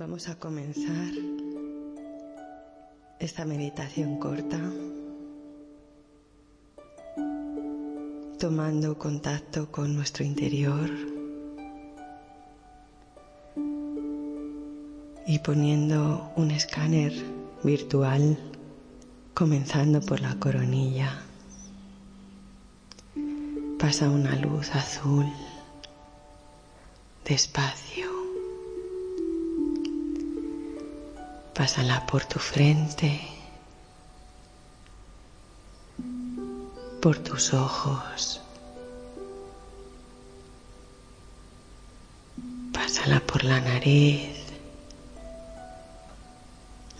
Vamos a comenzar esta meditación corta tomando contacto con nuestro interior y poniendo un escáner virtual comenzando por la coronilla. Pasa una luz azul despacio. Pásala por tu frente, por tus ojos. Pásala por la nariz,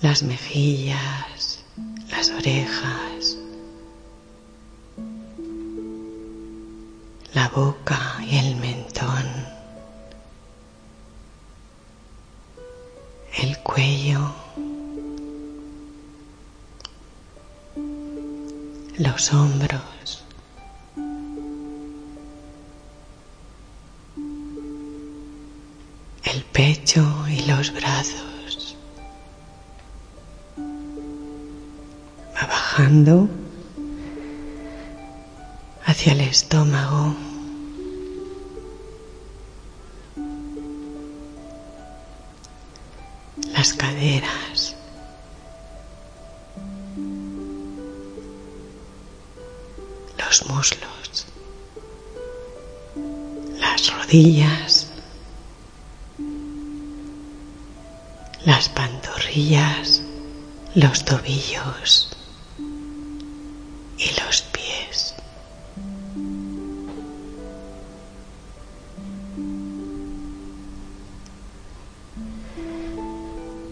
las mejillas, las orejas, la boca y el mentón, cuello. los hombros. El pecho y los brazos. Va bajando hacia el estómago. Las caderas. los muslos, las rodillas, las pantorrillas, los tobillos y los pies.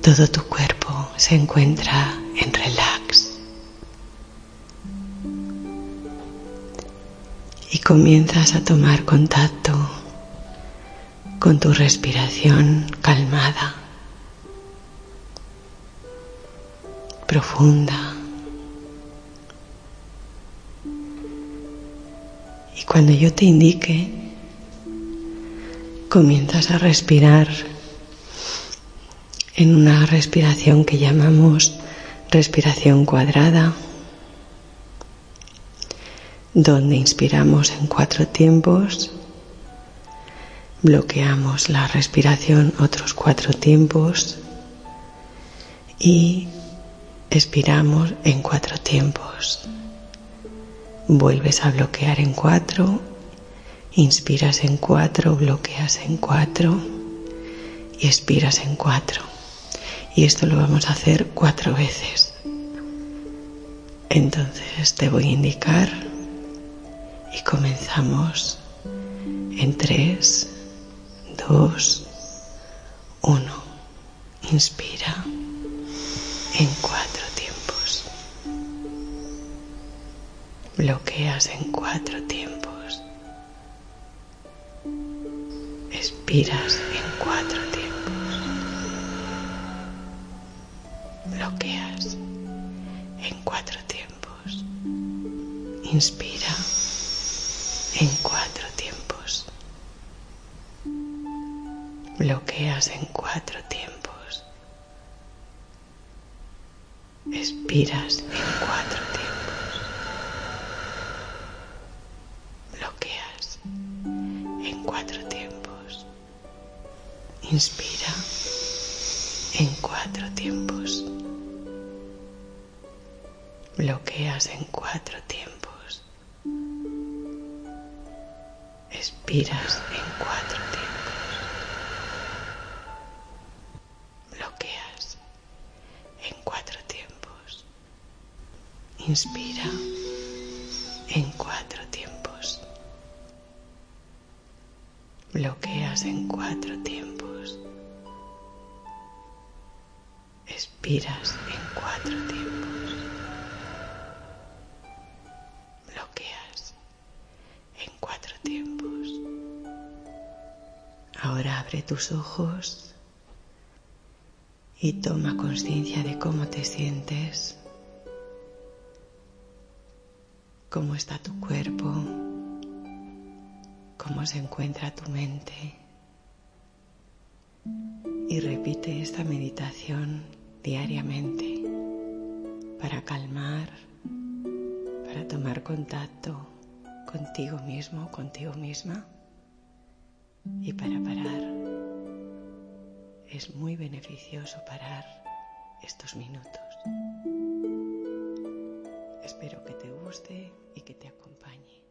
Todo tu cuerpo se encuentra en relax. y comienzas a tomar contacto con tu respiración calmada, profunda. Y cuando yo te indique, comienzas a respirar en una respiración que llamamos respiración cuadrada donde inspiramos en cuatro tiempos, bloqueamos la respiración otros cuatro tiempos y expiramos en cuatro tiempos. Vuelves a bloquear en cuatro, inspiras en cuatro, bloqueas en cuatro y expiras en cuatro. Y esto lo vamos a hacer cuatro veces. Entonces te voy a indicar y comenzamos en 3, 2, 1. Inspira en cuatro tiempos. Bloqueas en cuatro tiempos. Expiras Inspira en cuatro tiempos. Bloqueas en cuatro tiempos. Expiras en cuatro tiempos. Bloqueas en cuatro tiempos. Inspira en cuatro tiempos. Bloqueas en cuatro tiempos. Expiras en cuatro tiempos. Bloqueas en cuatro tiempos. Inspira en cuatro tiempos. Bloqueas en cuatro tiempos. Expiras en cuatro tiempos. Abre tus ojos y toma conciencia de cómo te sientes, cómo está tu cuerpo, cómo se encuentra tu mente y repite esta meditación diariamente para calmar, para tomar contacto contigo mismo, contigo misma y para parar. Es muy beneficioso parar estos minutos. Espero que te guste y que te acompañe.